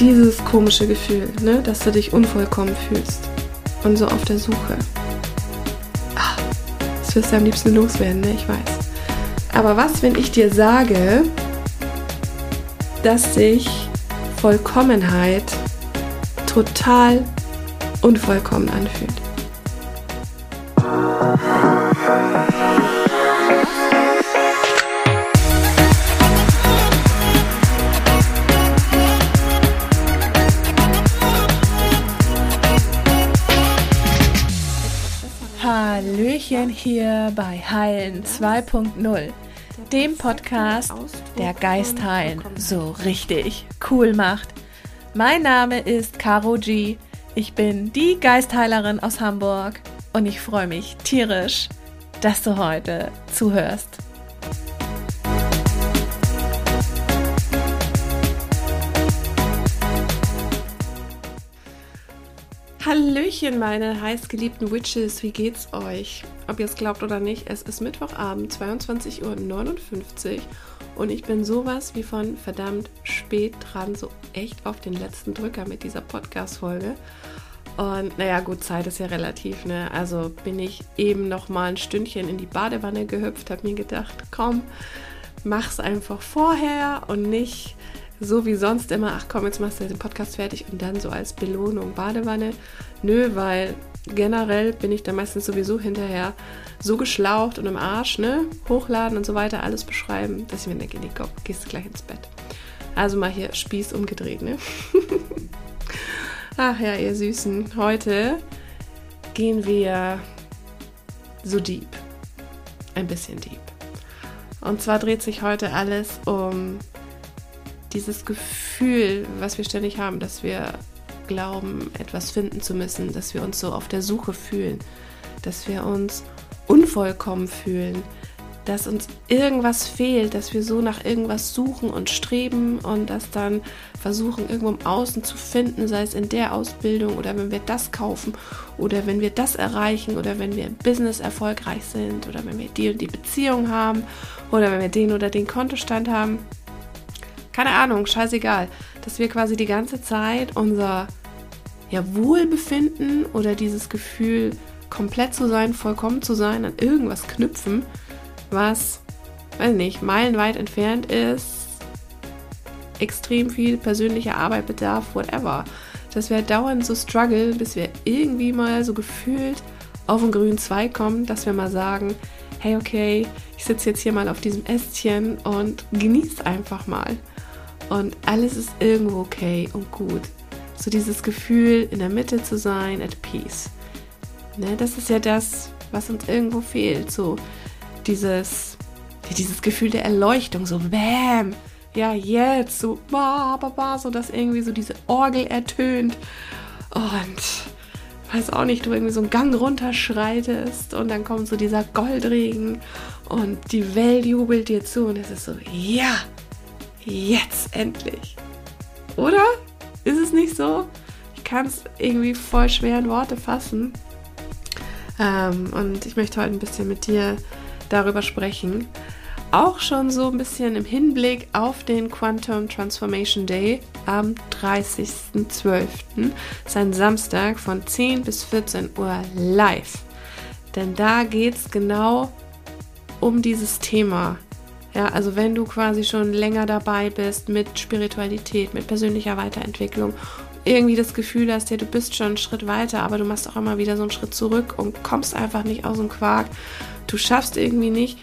dieses komische Gefühl, ne, dass du dich unvollkommen fühlst und so auf der Suche. Ah, das wirst du am liebsten loswerden, ne, ich weiß. Aber was, wenn ich dir sage, dass sich Vollkommenheit total unvollkommen anfühlt? Hier bei Heilen 2.0, dem Podcast, der Geist heilen so richtig cool macht. Mein Name ist Caro G. Ich bin die Geistheilerin aus Hamburg und ich freue mich tierisch, dass du heute zuhörst. Hallöchen, meine heißgeliebten Witches, wie geht's euch? Ob ihr es glaubt oder nicht, es ist Mittwochabend, 22.59 Uhr und ich bin sowas wie von verdammt spät dran, so echt auf den letzten Drücker mit dieser Podcast-Folge. Und naja, gut, Zeit ist ja relativ, ne? Also bin ich eben noch mal ein Stündchen in die Badewanne gehüpft, habe mir gedacht, komm, mach's einfach vorher und nicht so wie sonst immer, ach komm, jetzt machst du den Podcast fertig und dann so als Belohnung Badewanne. Nö, weil generell bin ich da meistens sowieso hinterher so geschlaucht und im Arsch, ne? Hochladen und so weiter, alles beschreiben, dass ich mir denke, nee, komm, gehst du gleich ins Bett. Also mal hier Spieß umgedreht, ne? ach ja, ihr Süßen, heute gehen wir so deep. Ein bisschen deep. Und zwar dreht sich heute alles um dieses Gefühl, was wir ständig haben, dass wir glauben, etwas finden zu müssen, dass wir uns so auf der Suche fühlen, dass wir uns unvollkommen fühlen, dass uns irgendwas fehlt, dass wir so nach irgendwas suchen und streben und das dann versuchen, irgendwo im Außen zu finden, sei es in der Ausbildung oder wenn wir das kaufen oder wenn wir das erreichen oder wenn wir im Business erfolgreich sind oder wenn wir die und die Beziehung haben oder wenn wir den oder den Kontostand haben keine Ahnung, scheißegal, dass wir quasi die ganze Zeit unser ja, Wohlbefinden oder dieses Gefühl, komplett zu sein, vollkommen zu sein, an irgendwas knüpfen, was, weiß nicht, meilenweit entfernt ist, extrem viel persönliche Arbeit bedarf, whatever. Dass wir dauernd so struggle, bis wir irgendwie mal so gefühlt auf den grünen Zweig kommen, dass wir mal sagen, hey, okay, ich sitze jetzt hier mal auf diesem Ästchen und genieße einfach mal und alles ist irgendwo okay und gut. So dieses Gefühl, in der Mitte zu sein, at peace. Ne, das ist ja das, was uns irgendwo fehlt. So dieses, dieses Gefühl der Erleuchtung, so Bäm, ja jetzt, so ba, ba, ba, so dass irgendwie so diese Orgel ertönt und weiß auch nicht, du irgendwie so einen Gang runterschreitest und dann kommt so dieser Goldregen und die Welt jubelt dir zu und es ist so, ja, Jetzt endlich. Oder? Ist es nicht so? Ich kann es irgendwie voll schwer in Worte fassen. Ähm, und ich möchte heute ein bisschen mit dir darüber sprechen. Auch schon so ein bisschen im Hinblick auf den Quantum Transformation Day am 30.12. Sein Samstag von 10 bis 14 Uhr live. Denn da geht es genau um dieses Thema ja, also wenn du quasi schon länger dabei bist mit Spiritualität, mit persönlicher Weiterentwicklung, irgendwie das Gefühl hast, ja, du bist schon einen Schritt weiter, aber du machst auch immer wieder so einen Schritt zurück und kommst einfach nicht aus dem Quark. Du schaffst irgendwie nicht,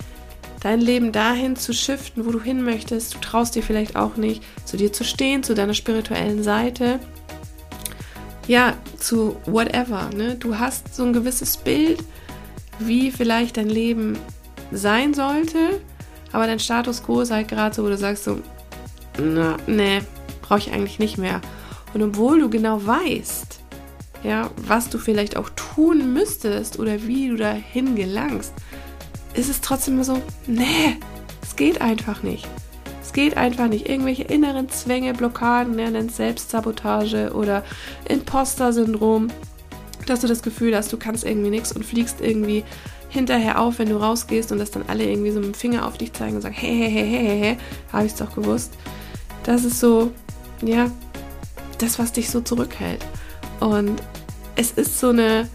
dein Leben dahin zu shiften, wo du hin möchtest. Du traust dir vielleicht auch nicht, zu dir zu stehen, zu deiner spirituellen Seite. Ja, zu whatever. Ne? Du hast so ein gewisses Bild, wie vielleicht dein Leben sein sollte aber dein Status quo ist halt gerade so, wo du sagst so, na, nee, brauche ich eigentlich nicht mehr. Und obwohl du genau weißt, ja, was du vielleicht auch tun müsstest oder wie du dahin gelangst, ist es trotzdem so, nee, es geht einfach nicht. Es geht einfach nicht. Irgendwelche inneren Zwänge, Blockaden, ne, Selbstsabotage oder Imposter-Syndrom, dass du das Gefühl hast, du kannst irgendwie nichts und fliegst irgendwie hinterher auf, wenn du rausgehst und dass dann alle irgendwie so mit dem Finger auf dich zeigen und sagen, hey, hey, hey, hey, hey, hey habe ich es doch gewusst. Das ist so, ja, das, was dich so zurückhält. Und es ist so eine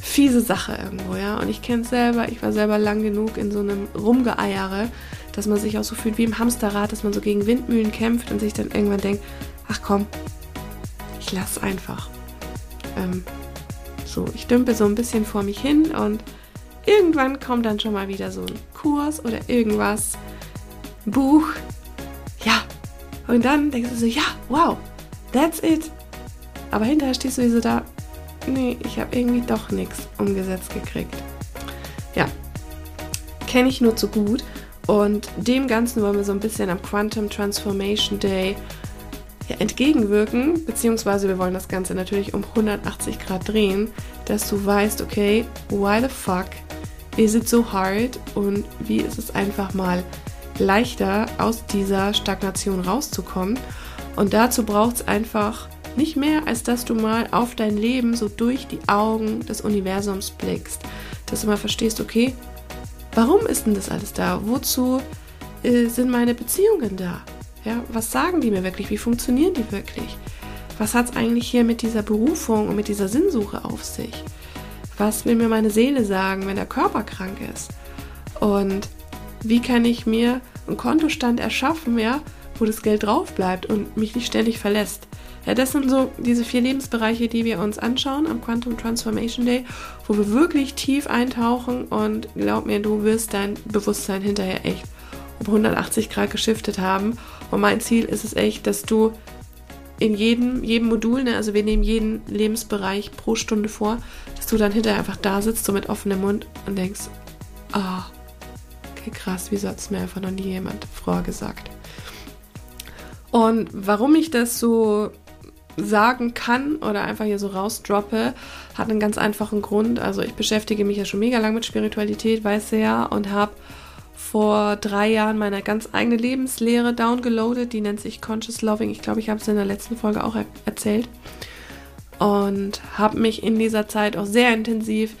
fiese Sache irgendwo, ja. Und ich kenne es selber, ich war selber lang genug in so einem Rumgeeiere, dass man sich auch so fühlt wie im Hamsterrad, dass man so gegen Windmühlen kämpft und sich dann irgendwann denkt, ach komm, ich lass einfach. Ähm, so, ich dümpe so ein bisschen vor mich hin und irgendwann kommt dann schon mal wieder so ein Kurs oder irgendwas, ein Buch. Ja. Und dann denkst du so, ja, wow, that's it. Aber hinterher stehst du so da, nee, ich habe irgendwie doch nichts umgesetzt gekriegt. Ja, kenne ich nur zu gut. Und dem Ganzen wollen wir so ein bisschen am Quantum Transformation Day ja, entgegenwirken, beziehungsweise wir wollen das Ganze natürlich um 180 Grad drehen, dass du weißt, okay, why the fuck is it so hard und wie ist es einfach mal leichter aus dieser Stagnation rauszukommen. Und dazu braucht es einfach nicht mehr, als dass du mal auf dein Leben so durch die Augen des Universums blickst. Dass du mal verstehst, okay, warum ist denn das alles da? Wozu äh, sind meine Beziehungen da? Ja, was sagen die mir wirklich? Wie funktionieren die wirklich? Was hat es eigentlich hier mit dieser Berufung und mit dieser Sinnsuche auf sich? Was will mir meine Seele sagen, wenn der Körper krank ist? Und wie kann ich mir einen Kontostand erschaffen, ja, wo das Geld drauf bleibt und mich nicht ständig verlässt? Ja, das sind so diese vier Lebensbereiche, die wir uns anschauen am Quantum Transformation Day, wo wir wirklich tief eintauchen und glaub mir, du wirst dein Bewusstsein hinterher echt um 180 Grad geschiftet haben. Und mein Ziel ist es echt, dass du in jedem, jedem Modul, ne, also wir nehmen jeden Lebensbereich pro Stunde vor, du dann hinterher einfach da sitzt, so mit offenem Mund und denkst, ah, oh, okay, krass, wieso hat es mir einfach noch nie jemand vorher gesagt? Und warum ich das so sagen kann oder einfach hier so rausdroppe, hat einen ganz einfachen Grund. Also ich beschäftige mich ja schon mega lang mit Spiritualität, weiß ja, und habe vor drei Jahren meine ganz eigene Lebenslehre downgeloadet. Die nennt sich Conscious Loving. Ich glaube, ich habe es in der letzten Folge auch er erzählt. Und habe mich in dieser Zeit auch sehr intensiv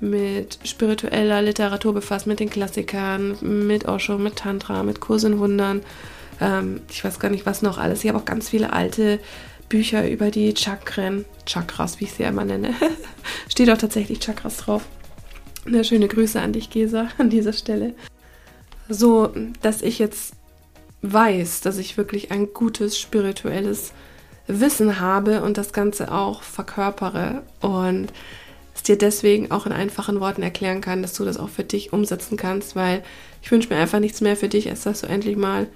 mit spiritueller Literatur befasst, mit den Klassikern, mit Osho, mit Tantra, mit Kurs in Wundern. Ähm, ich weiß gar nicht, was noch alles. Ich habe auch ganz viele alte Bücher über die Chakren, Chakras, wie ich sie immer nenne. Steht auch tatsächlich Chakras drauf. Eine schöne Grüße an dich, Gesa, an dieser Stelle. So, dass ich jetzt weiß, dass ich wirklich ein gutes spirituelles Wissen habe und das Ganze auch verkörpere und es dir deswegen auch in einfachen Worten erklären kann, dass du das auch für dich umsetzen kannst, weil ich wünsche mir einfach nichts mehr für dich, als dass du endlich mal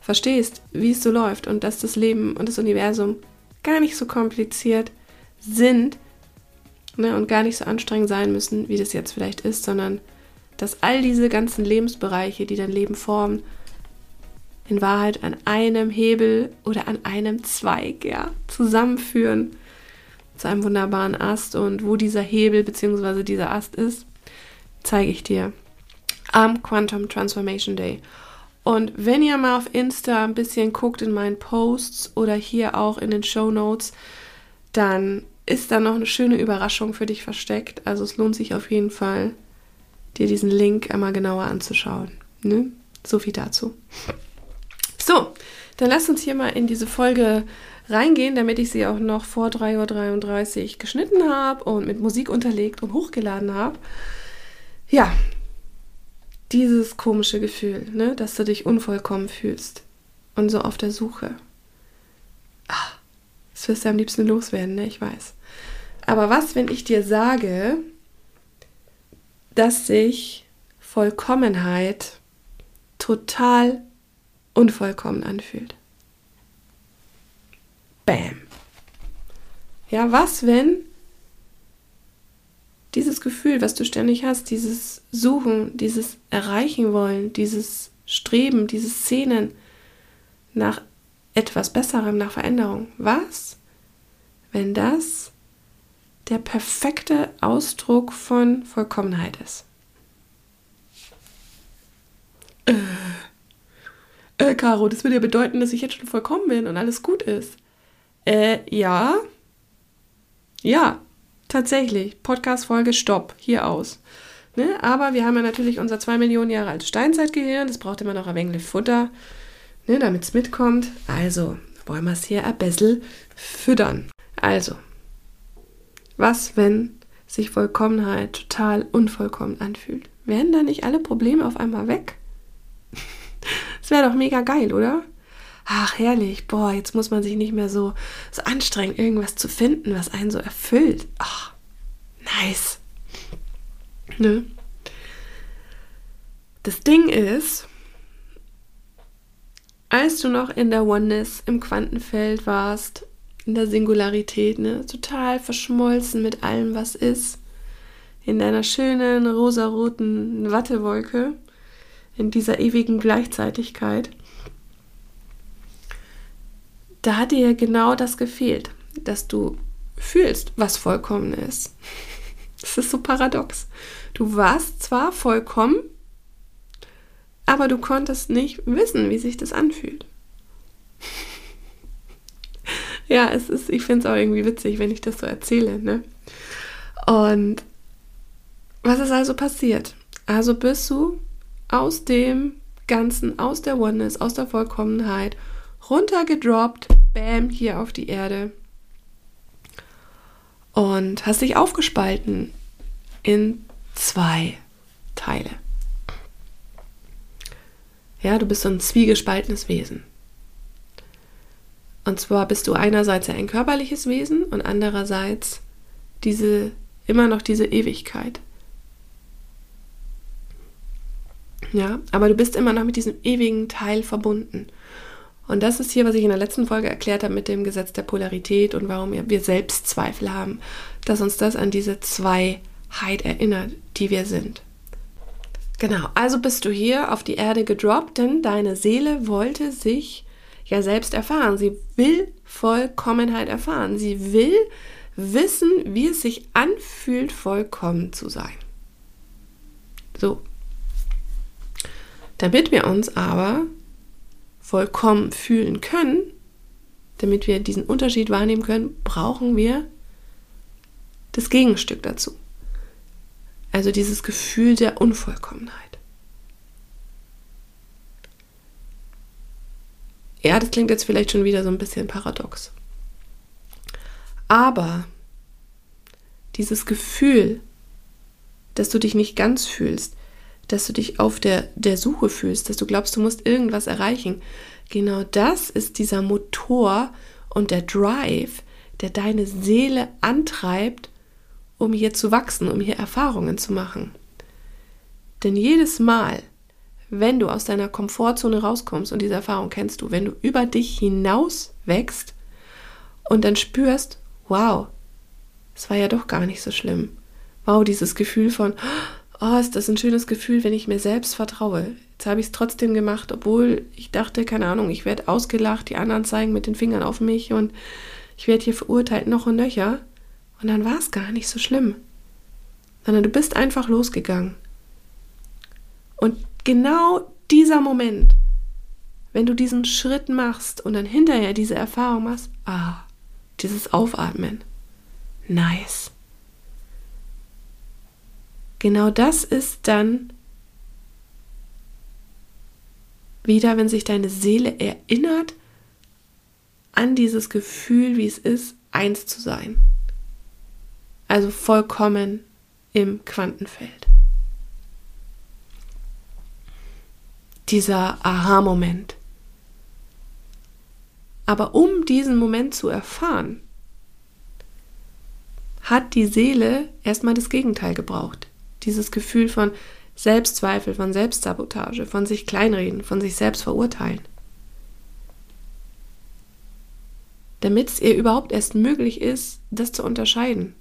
verstehst, wie es so läuft und dass das Leben und das Universum gar nicht so kompliziert sind ne, und gar nicht so anstrengend sein müssen, wie das jetzt vielleicht ist, sondern dass all diese ganzen Lebensbereiche, die dein Leben formen, in Wahrheit an einem Hebel oder an einem Zweig ja, zusammenführen zu einem wunderbaren Ast. Und wo dieser Hebel bzw. dieser Ast ist, zeige ich dir am Quantum Transformation Day. Und wenn ihr mal auf Insta ein bisschen guckt in meinen Posts oder hier auch in den Show Notes, dann ist da noch eine schöne Überraschung für dich versteckt. Also es lohnt sich auf jeden Fall, dir diesen Link einmal genauer anzuschauen. Ne? So viel dazu. So, dann lass uns hier mal in diese Folge reingehen, damit ich sie auch noch vor 3.33 Uhr geschnitten habe und mit Musik unterlegt und hochgeladen habe. Ja, dieses komische Gefühl, ne, dass du dich unvollkommen fühlst und so auf der Suche. Ah, das wirst du am liebsten loswerden, ne, ich weiß. Aber was, wenn ich dir sage, dass sich Vollkommenheit total unvollkommen anfühlt? Bam. Ja, was, wenn dieses Gefühl, was du ständig hast, dieses Suchen, dieses Erreichen wollen, dieses Streben, dieses Szenen nach etwas Besserem, nach Veränderung. Was, wenn das der perfekte Ausdruck von Vollkommenheit ist? Äh, äh, Caro, das würde ja bedeuten, dass ich jetzt schon vollkommen bin und alles gut ist. Äh, ja. Ja, Tatsächlich, Podcast-Folge Stopp, hier aus. Ne? Aber wir haben ja natürlich unser zwei Millionen Jahre altes Steinzeitgehirn, das braucht immer noch ein wenig Futter, ne, damit es mitkommt. Also, wollen wir es hier ein bisschen füttern. Also, was, wenn sich Vollkommenheit total unvollkommen anfühlt? Werden da nicht alle Probleme auf einmal weg? Das wäre doch mega geil, oder? Ach, herrlich. Boah, jetzt muss man sich nicht mehr so, so anstrengen, irgendwas zu finden, was einen so erfüllt. Ach, nice. Ne? Das Ding ist, als du noch in der Oneness im Quantenfeld warst, in der Singularität, ne, total verschmolzen mit allem, was ist, in deiner schönen rosaroten Wattewolke, in dieser ewigen Gleichzeitigkeit, da hat dir genau das gefehlt, dass du fühlst, was vollkommen ist. Das ist so paradox. Du warst zwar vollkommen, aber du konntest nicht wissen, wie sich das anfühlt. ja, es ist, ich finde es auch irgendwie witzig, wenn ich das so erzähle, ne? Und was ist also passiert? Also bist du aus dem Ganzen, aus der Oneness, aus der Vollkommenheit runtergedroppt, bam, hier auf die Erde. Und hast dich aufgespalten in zwei Teile. Ja, du bist so ein zwiegespaltenes Wesen. Und zwar bist du einerseits ein körperliches Wesen und andererseits diese immer noch diese Ewigkeit. Ja, aber du bist immer noch mit diesem ewigen Teil verbunden. Und das ist hier, was ich in der letzten Folge erklärt habe mit dem Gesetz der Polarität und warum wir Selbstzweifel haben, dass uns das an diese Zweiheit erinnert, die wir sind. Genau, also bist du hier auf die Erde gedroppt, denn deine Seele wollte sich ja selbst erfahren. Sie will Vollkommenheit erfahren. Sie will wissen, wie es sich anfühlt, vollkommen zu sein. So. Damit wir uns aber vollkommen fühlen können, damit wir diesen Unterschied wahrnehmen können, brauchen wir das Gegenstück dazu. Also dieses Gefühl der Unvollkommenheit. Ja, das klingt jetzt vielleicht schon wieder so ein bisschen paradox. Aber dieses Gefühl, dass du dich nicht ganz fühlst, dass du dich auf der, der Suche fühlst, dass du glaubst, du musst irgendwas erreichen. Genau das ist dieser Motor und der Drive, der deine Seele antreibt, um hier zu wachsen, um hier Erfahrungen zu machen. Denn jedes Mal, wenn du aus deiner Komfortzone rauskommst und diese Erfahrung kennst du, wenn du über dich hinaus wächst und dann spürst, wow, es war ja doch gar nicht so schlimm. Wow, dieses Gefühl von, oh, ist das ein schönes Gefühl, wenn ich mir selbst vertraue. Jetzt habe ich es trotzdem gemacht, obwohl ich dachte, keine Ahnung, ich werde ausgelacht, die anderen zeigen mit den Fingern auf mich und ich werde hier verurteilt noch und nöcher. Und dann war es gar nicht so schlimm. Sondern du bist einfach losgegangen. Und genau dieser Moment, wenn du diesen Schritt machst und dann hinterher diese Erfahrung machst, ah, dieses Aufatmen. Nice. Genau das ist dann wieder, wenn sich deine Seele erinnert an dieses Gefühl, wie es ist, eins zu sein. Also vollkommen im Quantenfeld. Dieser Aha-Moment. Aber um diesen Moment zu erfahren, hat die Seele erstmal das Gegenteil gebraucht dieses Gefühl von Selbstzweifel, von Selbstsabotage, von sich kleinreden, von sich selbst verurteilen. Damit es ihr überhaupt erst möglich ist, das zu unterscheiden.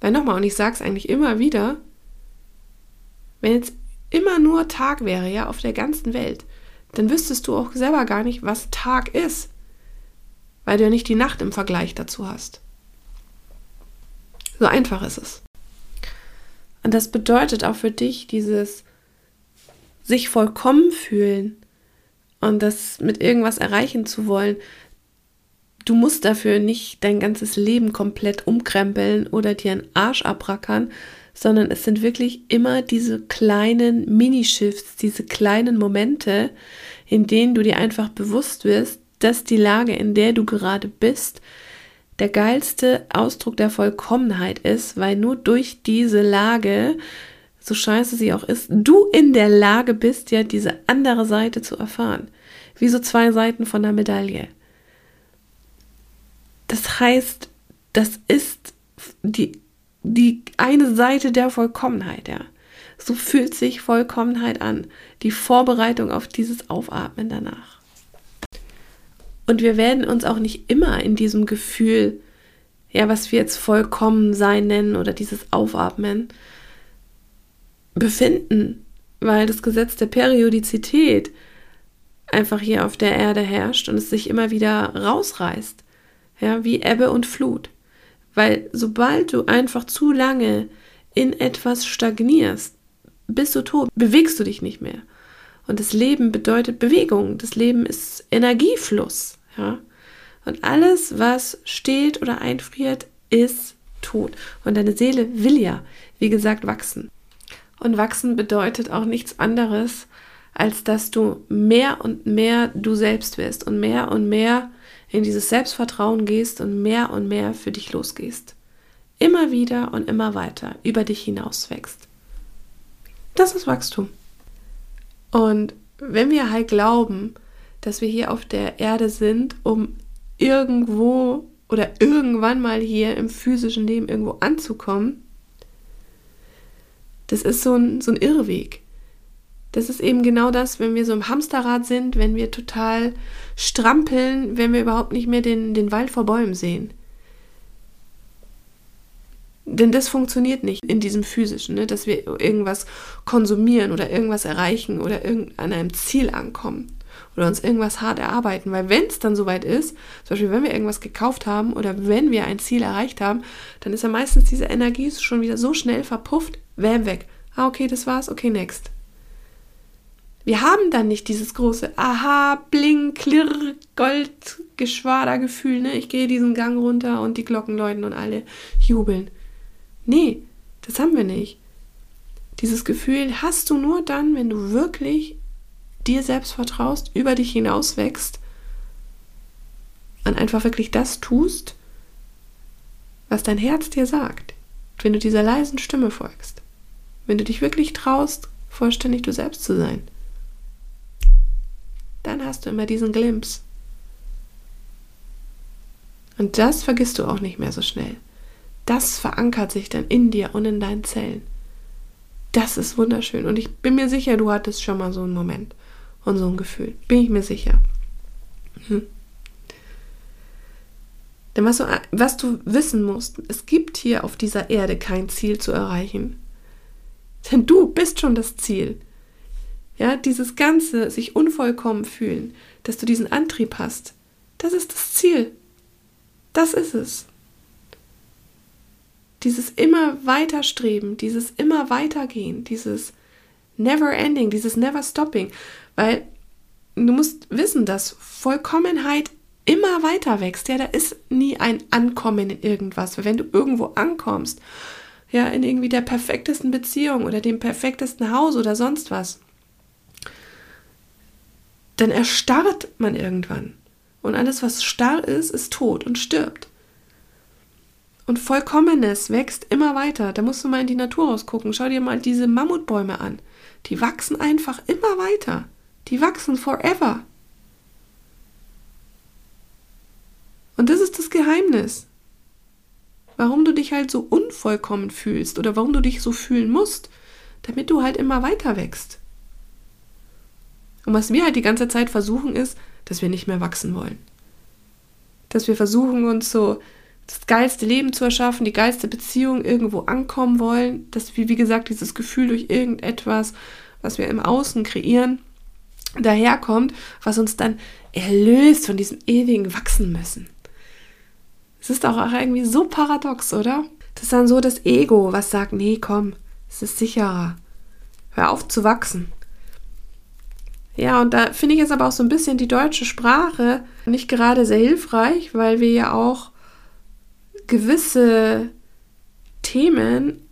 Weil nochmal, und ich sage es eigentlich immer wieder, wenn jetzt immer nur Tag wäre, ja, auf der ganzen Welt, dann wüsstest du auch selber gar nicht, was Tag ist, weil du ja nicht die Nacht im Vergleich dazu hast. So einfach ist es. Und das bedeutet auch für dich dieses sich vollkommen fühlen und das mit irgendwas erreichen zu wollen. Du musst dafür nicht dein ganzes Leben komplett umkrempeln oder dir einen Arsch abrackern, sondern es sind wirklich immer diese kleinen Minishifts, diese kleinen Momente, in denen du dir einfach bewusst wirst, dass die Lage, in der du gerade bist, der geilste Ausdruck der Vollkommenheit ist, weil nur durch diese Lage, so scheiße sie auch ist, du in der Lage bist, ja diese andere Seite zu erfahren. Wie so zwei Seiten von der Medaille. Das heißt, das ist die, die eine Seite der Vollkommenheit, ja. So fühlt sich Vollkommenheit an. Die Vorbereitung auf dieses Aufatmen danach. Und wir werden uns auch nicht immer in diesem Gefühl, ja, was wir jetzt vollkommen sein nennen oder dieses Aufatmen, befinden, weil das Gesetz der Periodizität einfach hier auf der Erde herrscht und es sich immer wieder rausreißt. Ja, wie Ebbe und Flut. Weil sobald du einfach zu lange in etwas stagnierst, bist du tot, bewegst du dich nicht mehr. Und das Leben bedeutet Bewegung. Das Leben ist Energiefluss. Ja? Und alles, was steht oder einfriert, ist tot. Und deine Seele will ja, wie gesagt, wachsen. Und wachsen bedeutet auch nichts anderes, als dass du mehr und mehr du selbst wirst und mehr und mehr in dieses Selbstvertrauen gehst und mehr und mehr für dich losgehst. Immer wieder und immer weiter über dich hinaus wächst. Das ist Wachstum. Und wenn wir halt glauben, dass wir hier auf der Erde sind, um irgendwo oder irgendwann mal hier im physischen Leben irgendwo anzukommen, das ist so ein, so ein Irrweg. Das ist eben genau das, wenn wir so im Hamsterrad sind, wenn wir total strampeln, wenn wir überhaupt nicht mehr den, den Wald vor Bäumen sehen. Denn das funktioniert nicht in diesem physischen, ne? dass wir irgendwas konsumieren oder irgendwas erreichen oder an einem Ziel ankommen oder uns irgendwas hart erarbeiten. Weil wenn es dann soweit ist, zum Beispiel wenn wir irgendwas gekauft haben oder wenn wir ein Ziel erreicht haben, dann ist ja meistens diese Energie schon wieder so schnell verpufft, wärm weg. Ah, okay, das war's, okay, next. Wir haben dann nicht dieses große Aha, Bling, Klirr, Gold, Geschwadergefühl, ne? Ich gehe diesen Gang runter und die Glocken läuten und alle jubeln. Nee, das haben wir nicht. Dieses Gefühl hast du nur dann, wenn du wirklich dir selbst vertraust, über dich hinaus wächst und einfach wirklich das tust, was dein Herz dir sagt. Wenn du dieser leisen Stimme folgst. Wenn du dich wirklich traust, vollständig du selbst zu sein. Dann hast du immer diesen Glimps. Und das vergisst du auch nicht mehr so schnell. Das verankert sich dann in dir und in deinen Zellen. Das ist wunderschön. Und ich bin mir sicher, du hattest schon mal so einen Moment und so ein Gefühl. Bin ich mir sicher. Hm. Denn was du, was du wissen musst, es gibt hier auf dieser Erde kein Ziel zu erreichen. Denn du bist schon das Ziel. Ja, dieses ganze sich unvollkommen fühlen, dass du diesen Antrieb hast, das ist das Ziel. Das ist es. Dieses immer weiter streben, dieses immer weitergehen, dieses never ending, dieses never stopping. Weil du musst wissen, dass Vollkommenheit immer weiter wächst. Ja, da ist nie ein Ankommen in irgendwas. Wenn du irgendwo ankommst, ja, in irgendwie der perfektesten Beziehung oder dem perfektesten Haus oder sonst was, dann erstarrt man irgendwann. Und alles, was starr ist, ist tot und stirbt. Und Vollkommenes wächst immer weiter. Da musst du mal in die Natur rausgucken. Schau dir mal diese Mammutbäume an. Die wachsen einfach immer weiter. Die wachsen forever. Und das ist das Geheimnis. Warum du dich halt so unvollkommen fühlst oder warum du dich so fühlen musst, damit du halt immer weiter wächst. Und was wir halt die ganze Zeit versuchen ist, dass wir nicht mehr wachsen wollen. Dass wir versuchen uns so das geilste Leben zu erschaffen, die geilste Beziehung irgendwo ankommen wollen, dass wir, wie gesagt, dieses Gefühl durch irgendetwas, was wir im Außen kreieren, daherkommt, was uns dann erlöst von diesem ewigen Wachsen müssen. Es ist auch irgendwie so paradox, oder? Das ist dann so das Ego, was sagt, nee, komm, es ist sicherer. Hör auf zu wachsen. Ja, und da finde ich jetzt aber auch so ein bisschen die deutsche Sprache nicht gerade sehr hilfreich, weil wir ja auch gewisse Themen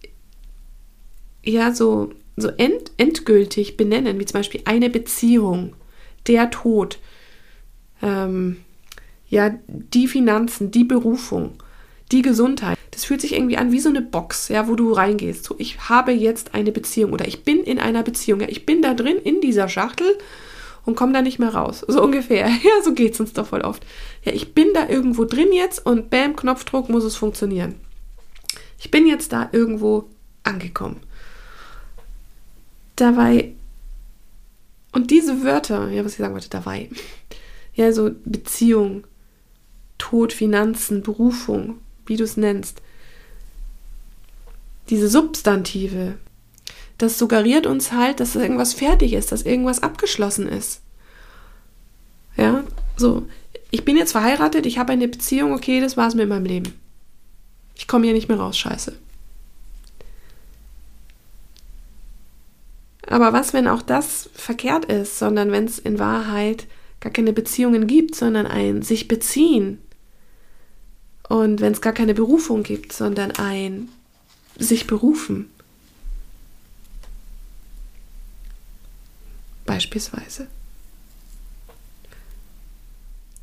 ja so so end, endgültig benennen, wie zum Beispiel eine Beziehung, der Tod. ähm, ja, die Finanzen, die Berufung, die Gesundheit. Das fühlt sich irgendwie an wie so eine Box, ja, wo du reingehst. So, ich habe jetzt eine Beziehung oder ich bin in einer Beziehung. Ja, ich bin da drin in dieser Schachtel und komme da nicht mehr raus. So ungefähr. Ja, so geht es uns doch voll oft. Ja, ich bin da irgendwo drin jetzt und bam, Knopfdruck muss es funktionieren. Ich bin jetzt da irgendwo angekommen. Dabei, und diese Wörter, ja, was ich sagen wollte, dabei, ja, so Beziehung, Tod, Finanzen, Berufung, wie du es nennst, diese Substantive, das suggeriert uns halt, dass irgendwas fertig ist, dass irgendwas abgeschlossen ist. Ja, so, ich bin jetzt verheiratet, ich habe eine Beziehung, okay, das war's mit meinem Leben. Ich komme hier nicht mehr raus, scheiße. Aber was, wenn auch das verkehrt ist, sondern wenn es in Wahrheit gar keine Beziehungen gibt, sondern ein sich beziehen, und wenn es gar keine Berufung gibt, sondern ein sich berufen. Beispielsweise.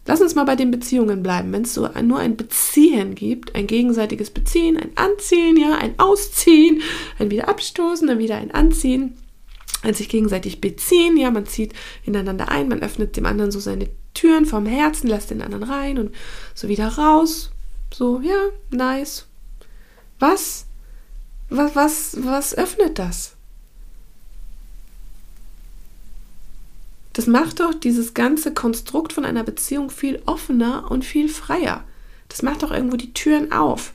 Lass uns mal bei den Beziehungen bleiben. Wenn es so nur ein Beziehen gibt, ein gegenseitiges Beziehen, ein Anziehen, ja, ein Ausziehen, ein wieder abstoßen, dann wieder ein Anziehen, sich gegenseitig beziehen, ja, man zieht ineinander ein, man öffnet dem anderen so seine Türen vom Herzen, lässt den anderen rein und so wieder raus, so, ja, nice. Was? Was, was, was öffnet das? Das macht doch dieses ganze Konstrukt von einer Beziehung viel offener und viel freier. Das macht doch irgendwo die Türen auf.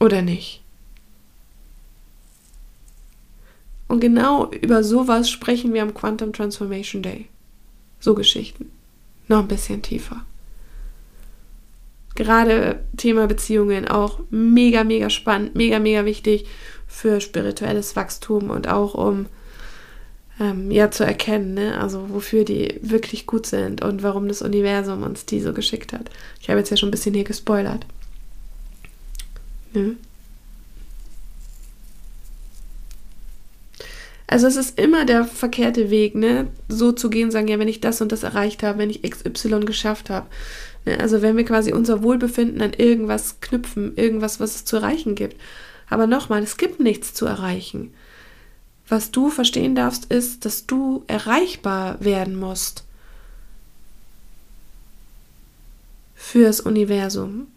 Oder nicht? Und genau über sowas sprechen wir am Quantum Transformation Day. So Geschichten. Noch ein bisschen tiefer. Gerade Thema Beziehungen auch mega, mega spannend, mega, mega wichtig für spirituelles Wachstum und auch um ähm, ja zu erkennen, ne? also wofür die wirklich gut sind und warum das Universum uns die so geschickt hat. Ich habe jetzt ja schon ein bisschen hier gespoilert. Ne? Also es ist immer der verkehrte Weg, ne? So zu gehen, sagen, ja, wenn ich das und das erreicht habe, wenn ich XY geschafft habe. Ne? Also wenn wir quasi unser Wohlbefinden an irgendwas knüpfen, irgendwas, was es zu erreichen gibt. Aber nochmal, es gibt nichts zu erreichen. Was du verstehen darfst, ist, dass du erreichbar werden musst. Fürs Universum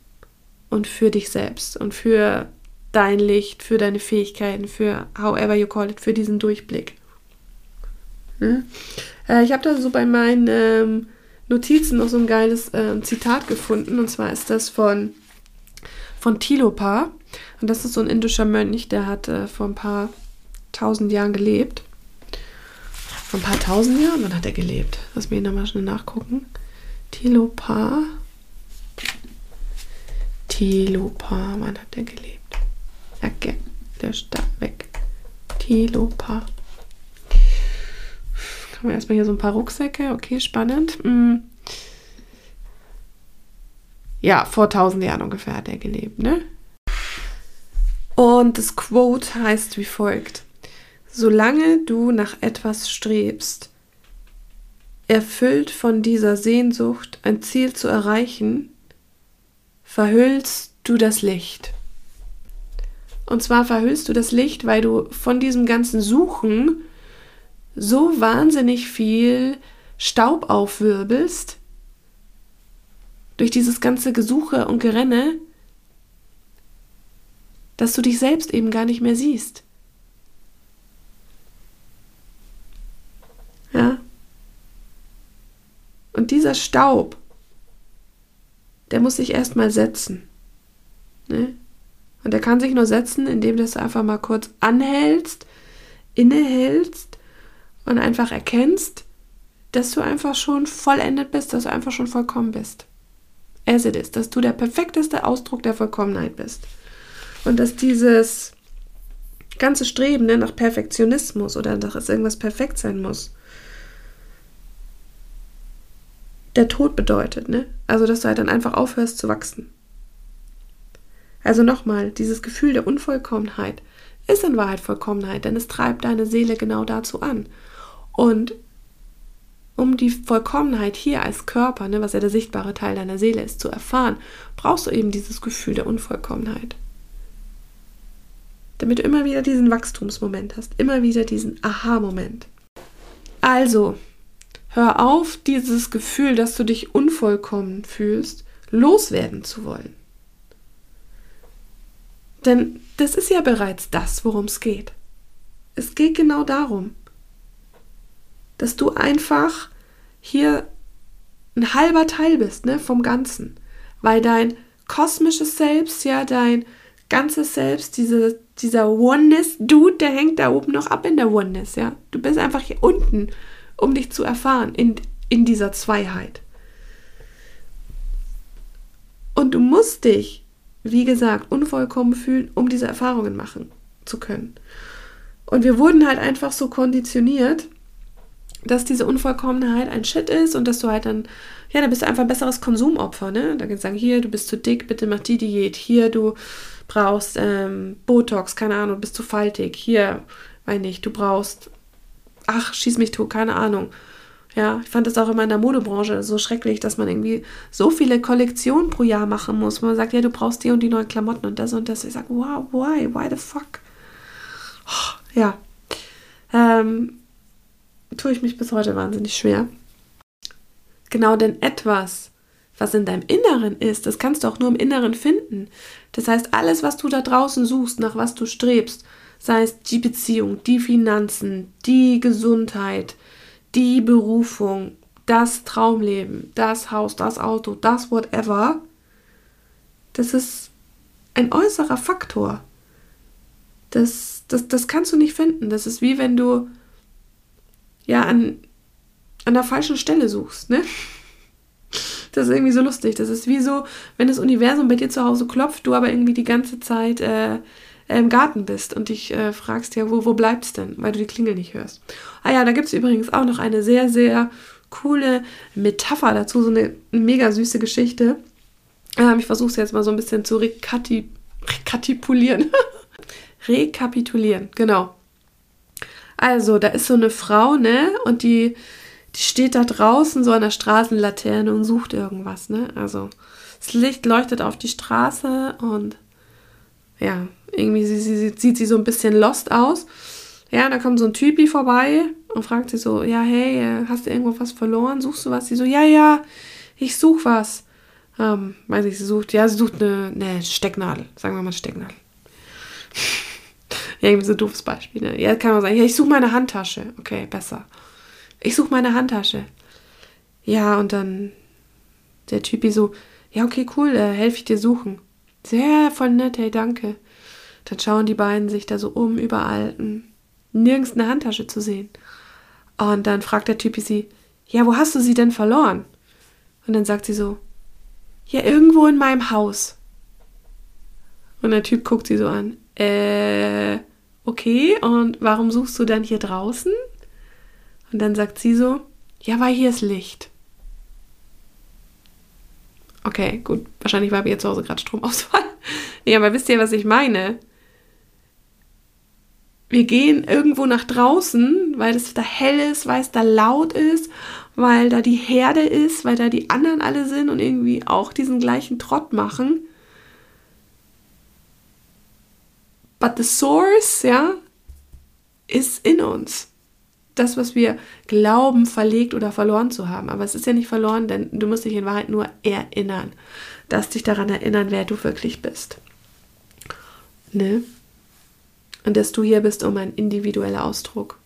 und für dich selbst und für dein Licht, für deine Fähigkeiten, für however you call it, für diesen Durchblick. Hm? Äh, ich habe da so bei meinen ähm, Notizen noch so ein geiles äh, Zitat gefunden und zwar ist das von, von Tilopa und das ist so ein indischer Mönch, der hat äh, vor ein paar tausend Jahren gelebt. Vor ein paar tausend Jahren? Wann hat er gelebt? Lass mich nochmal schnell nachgucken. Tilopa. Tilopa, wann hat er gelebt? Jacke löscht da weg. Tilopa. Haben wir erstmal hier so ein paar Rucksäcke. Okay, spannend. Hm. Ja, vor 1000 Jahren ungefähr hat er gelebt, ne? Und das Quote heißt wie folgt: Solange du nach etwas strebst, erfüllt von dieser Sehnsucht, ein Ziel zu erreichen, verhüllst du das Licht. Und zwar verhüllst du das Licht, weil du von diesem ganzen Suchen so wahnsinnig viel Staub aufwirbelst, durch dieses ganze Gesuche und Gerenne, dass du dich selbst eben gar nicht mehr siehst. Ja? Und dieser Staub, der muss sich erstmal setzen. Ne? Und er kann sich nur setzen, indem du einfach mal kurz anhältst, innehältst und einfach erkennst, dass du einfach schon vollendet bist, dass du einfach schon vollkommen bist. As it is, dass du der perfekteste Ausdruck der Vollkommenheit bist. Und dass dieses ganze Streben ne, nach Perfektionismus oder dass irgendwas perfekt sein muss, der Tod bedeutet, ne? Also, dass du halt dann einfach aufhörst zu wachsen. Also nochmal, dieses Gefühl der Unvollkommenheit ist in Wahrheit Vollkommenheit, denn es treibt deine Seele genau dazu an. Und um die Vollkommenheit hier als Körper, ne, was ja der sichtbare Teil deiner Seele ist, zu erfahren, brauchst du eben dieses Gefühl der Unvollkommenheit. Damit du immer wieder diesen Wachstumsmoment hast, immer wieder diesen Aha-Moment. Also, hör auf, dieses Gefühl, dass du dich unvollkommen fühlst, loswerden zu wollen. Denn das ist ja bereits das, worum es geht. Es geht genau darum, dass du einfach hier ein halber Teil bist ne, vom Ganzen, weil dein kosmisches Selbst, ja, dein ganzes Selbst, diese, dieser Oneness-Dude, der hängt da oben noch ab in der Oneness, ja. Du bist einfach hier unten, um dich zu erfahren in, in dieser Zweiheit. Und du musst dich, wie gesagt, unvollkommen fühlen, um diese Erfahrungen machen zu können. Und wir wurden halt einfach so konditioniert, dass diese Unvollkommenheit ein Shit ist und dass du halt dann, ja, dann bist du einfach ein besseres Konsumopfer, ne? Da kannst du sagen, hier, du bist zu dick, bitte mach die Diät, hier, du brauchst ähm, Botox, keine Ahnung, bist zu faltig, hier, weiß nicht, du brauchst, ach, schieß mich tot, keine Ahnung. Ja, ich fand das auch immer in der Modebranche so schrecklich, dass man irgendwie so viele Kollektionen pro Jahr machen muss. Man sagt, ja, du brauchst die und die neuen Klamotten und das und das. Ich sage, wow, why? Why the fuck? Oh, ja. Ähm, tue ich mich bis heute wahnsinnig schwer. Genau, denn etwas, was in deinem Inneren ist, das kannst du auch nur im Inneren finden. Das heißt, alles, was du da draußen suchst, nach was du strebst, sei es die Beziehung, die Finanzen, die Gesundheit, die Berufung, das Traumleben, das Haus, das Auto, das whatever, das ist ein äußerer Faktor. Das, das, das kannst du nicht finden. Das ist wie wenn du ja an, an der falschen Stelle suchst, ne? Das ist irgendwie so lustig. Das ist wie so, wenn das Universum bei dir zu Hause klopft, du aber irgendwie die ganze Zeit äh, im Garten bist und dich äh, fragst, ja, wo, wo bleibt's denn? Weil du die Klingel nicht hörst. Ah ja, da gibt es übrigens auch noch eine sehr, sehr coole Metapher dazu, so eine mega süße Geschichte. Ähm, ich versuche es jetzt mal so ein bisschen zu rekati rekatipulieren. Rekapitulieren, genau. Also, da ist so eine Frau, ne? Und die, die steht da draußen so an der Straßenlaterne und sucht irgendwas, ne? Also, das Licht leuchtet auf die Straße und ja, irgendwie sie, sie, sieht sie so ein bisschen lost aus. Ja, da kommt so ein Typi vorbei und fragt sie so, ja, hey, äh, hast du irgendwo was verloren? Suchst du was? Sie so, ja, ja, ich suche was. Ähm, weiß ich, sie sucht, ja, sie sucht eine, eine Stecknadel. Sagen wir mal Stecknadel. Ja, irgendwie so ein doofes Beispiel. Ne? Ja, kann man sagen, ja, ich suche meine Handtasche. Okay, besser. Ich suche meine Handtasche. Ja, und dann der Typi so, ja, okay, cool, äh, helfe ich dir suchen. Sehr voll nett, hey, danke. Dann schauen die beiden sich da so um, überall. Hm, nirgends eine Handtasche zu sehen. Und dann fragt der Typi sie, ja, wo hast du sie denn verloren? Und dann sagt sie so, ja, irgendwo in meinem Haus. Und der Typ guckt sie so an, äh, okay, und warum suchst du dann hier draußen? Und dann sagt sie so, ja, weil hier ist Licht. Okay, gut, wahrscheinlich war bei ihr zu Hause gerade Stromausfall. nee, aber wisst ihr, was ich meine? Wir gehen irgendwo nach draußen, weil es da hell ist, weil es da laut ist, weil da die Herde ist, weil da die anderen alle sind und irgendwie auch diesen gleichen Trott machen. But the source, ja, ist in uns. Das, was wir glauben, verlegt oder verloren zu haben. Aber es ist ja nicht verloren, denn du musst dich in Wahrheit nur erinnern. Dass dich daran erinnern, wer du wirklich bist. Ne? Und dass du hier bist, um ein individueller Ausdruck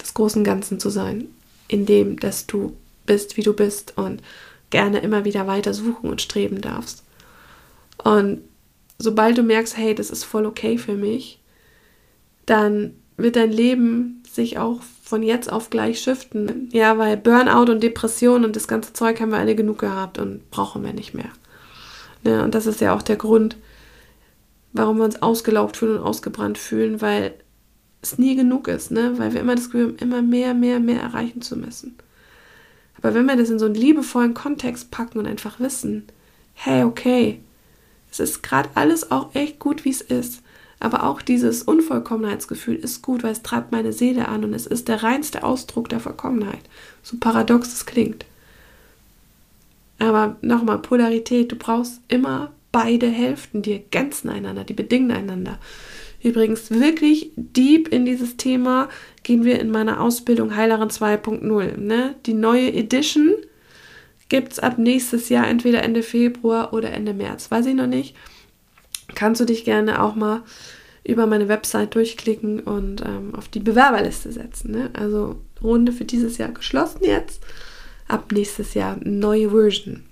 des großen Ganzen zu sein. In dem, dass du bist, wie du bist und gerne immer wieder weiter suchen und streben darfst. Und sobald du merkst, hey, das ist voll okay für mich, dann wird dein Leben sich auch von jetzt auf gleich shiften. Ja, weil Burnout und Depression und das ganze Zeug haben wir alle genug gehabt und brauchen wir nicht mehr. Ja, und das ist ja auch der Grund, warum wir uns ausgelaugt fühlen und ausgebrannt fühlen, weil es nie genug ist, ne? Weil wir immer das Gefühl haben, immer mehr, mehr, mehr erreichen zu müssen. Aber wenn wir das in so einen liebevollen Kontext packen und einfach wissen, hey, okay, es ist gerade alles auch echt gut, wie es ist. Aber auch dieses Unvollkommenheitsgefühl ist gut, weil es treibt meine Seele an und es ist der reinste Ausdruck der Vollkommenheit. So paradox es klingt. Aber nochmal, Polarität, du brauchst immer beide Hälften, die ergänzen einander, die bedingen einander. Übrigens, wirklich deep in dieses Thema gehen wir in meiner Ausbildung Heilerin 2.0. Ne? Die neue Edition gibt es ab nächstes Jahr, entweder Ende Februar oder Ende März. Weiß ich noch nicht. Kannst du dich gerne auch mal über meine Website durchklicken und ähm, auf die Bewerberliste setzen. Ne? Also Runde für dieses Jahr geschlossen jetzt. Ab nächstes Jahr neue Version.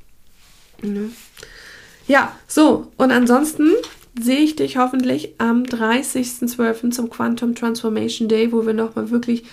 Ne? Ja, so. Und ansonsten sehe ich dich hoffentlich am 30.12. zum Quantum Transformation Day, wo wir nochmal wirklich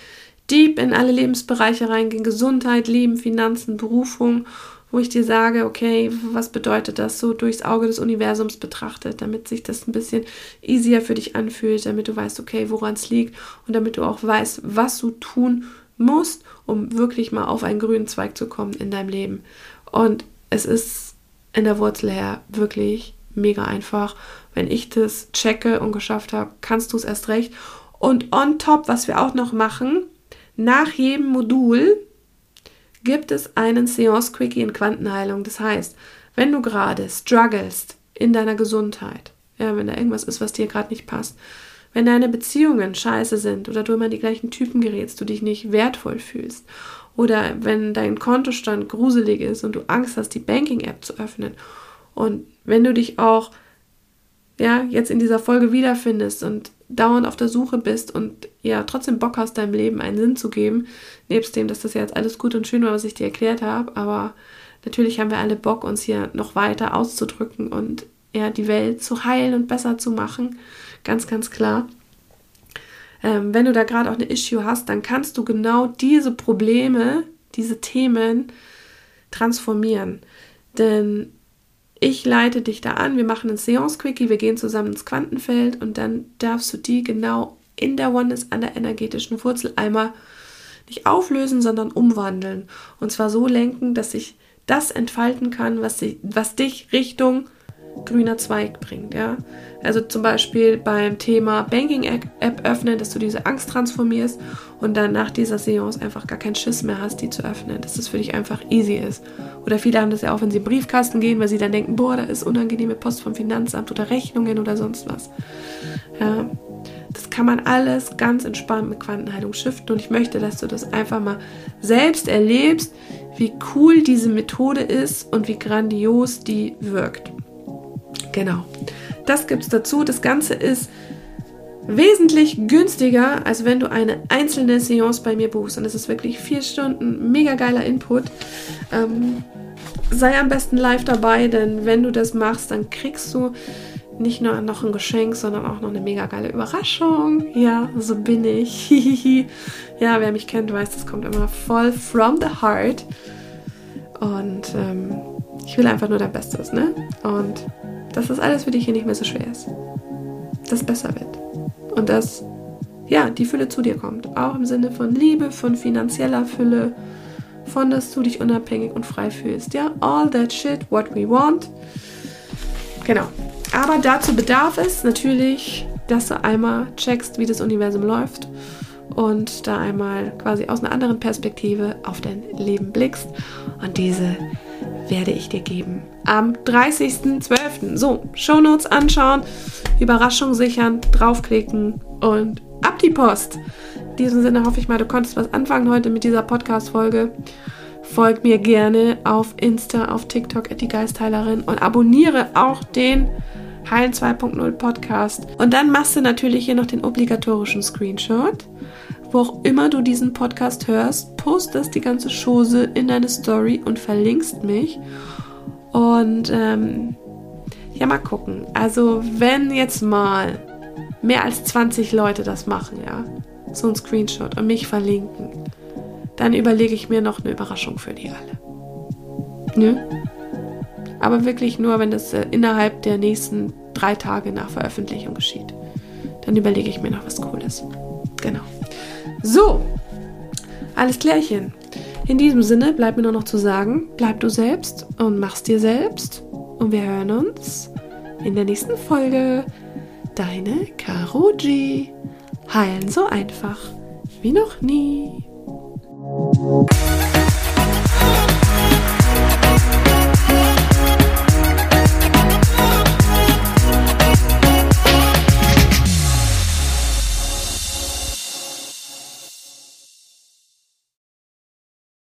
deep in alle Lebensbereiche reingehen. Gesundheit, Leben, Finanzen, Berufung wo ich dir sage, okay, was bedeutet das so durchs Auge des Universums betrachtet, damit sich das ein bisschen easier für dich anfühlt, damit du weißt, okay, woran es liegt und damit du auch weißt, was du tun musst, um wirklich mal auf einen grünen Zweig zu kommen in deinem Leben. Und es ist in der Wurzel her wirklich mega einfach. Wenn ich das checke und geschafft habe, kannst du es erst recht. Und on top, was wir auch noch machen, nach jedem Modul gibt es einen Seance Quickie in Quantenheilung. Das heißt, wenn du gerade strugglest in deiner Gesundheit, ja, wenn da irgendwas ist, was dir gerade nicht passt, wenn deine Beziehungen scheiße sind oder du immer die gleichen Typen gerätst, du dich nicht wertvoll fühlst oder wenn dein Kontostand gruselig ist und du Angst hast, die Banking-App zu öffnen und wenn du dich auch ja, jetzt in dieser Folge wiederfindest und dauernd auf der Suche bist und ja trotzdem Bock hast, deinem Leben einen Sinn zu geben, nebst dem, dass das ja jetzt alles gut und schön war, was ich dir erklärt habe, aber natürlich haben wir alle Bock, uns hier noch weiter auszudrücken und ja, die Welt zu heilen und besser zu machen, ganz, ganz klar. Ähm, wenn du da gerade auch eine Issue hast, dann kannst du genau diese Probleme, diese Themen transformieren. Denn ich leite dich da an, wir machen ein Seance-Quickie, wir gehen zusammen ins Quantenfeld und dann darfst du die genau in der Oneness an der energetischen Wurzel einmal nicht auflösen, sondern umwandeln. Und zwar so lenken, dass sich das entfalten kann, was, sich, was dich Richtung grüner Zweig bringt. Ja? Also zum Beispiel beim Thema Banking-App öffnen, dass du diese Angst transformierst und dann nach dieser Seance einfach gar keinen Schiss mehr hast, die zu öffnen, dass das für dich einfach easy ist. Oder viele haben das ja auch, wenn sie den Briefkasten gehen, weil sie dann denken, boah, da ist unangenehme Post vom Finanzamt oder Rechnungen oder sonst was. Ja, das kann man alles ganz entspannt mit Quantenheilung shiften und ich möchte, dass du das einfach mal selbst erlebst, wie cool diese Methode ist und wie grandios die wirkt. Genau. Das gibt es dazu. Das Ganze ist wesentlich günstiger, als wenn du eine einzelne Seance bei mir buchst. Und es ist wirklich vier Stunden mega geiler Input. Ähm, sei am besten live dabei, denn wenn du das machst, dann kriegst du nicht nur noch ein Geschenk, sondern auch noch eine mega geile Überraschung. Ja, so bin ich. ja, wer mich kennt, weiß, das kommt immer voll from the heart. Und ähm, ich will einfach nur dein Bestes, ne? Und dass das alles für dich hier nicht mehr so schwer ist. Dass es besser wird. Und dass, ja, die Fülle zu dir kommt. Auch im Sinne von Liebe, von finanzieller Fülle, von dass du dich unabhängig und frei fühlst. Ja, all that shit, what we want. Genau. Aber dazu bedarf es natürlich, dass du einmal checkst, wie das Universum läuft und da einmal quasi aus einer anderen Perspektive auf dein Leben blickst. Und diese werde ich dir geben am 30.12. So, Shownotes anschauen, Überraschung sichern, draufklicken und ab die Post. In diesem Sinne hoffe ich mal, du konntest was anfangen heute mit dieser Podcast-Folge. Folg mir gerne auf Insta, auf TikTok, die Geistheilerin und abonniere auch den Heilen 2.0 Podcast. Und dann machst du natürlich hier noch den obligatorischen Screenshot. Wo auch immer du diesen Podcast hörst, postest die ganze Chose in deine Story und verlinkst mich. Und ähm, ja, mal gucken. Also, wenn jetzt mal mehr als 20 Leute das machen, ja, so ein Screenshot und mich verlinken, dann überlege ich mir noch eine Überraschung für die alle. Nö? Aber wirklich nur, wenn das äh, innerhalb der nächsten drei Tage nach Veröffentlichung geschieht. Dann überlege ich mir noch was Cooles. Genau. So, alles klärchen. In diesem Sinne bleibt mir nur noch zu sagen, bleib du selbst und mach's dir selbst. Und wir hören uns in der nächsten Folge. Deine Karo Heilen so einfach wie noch nie.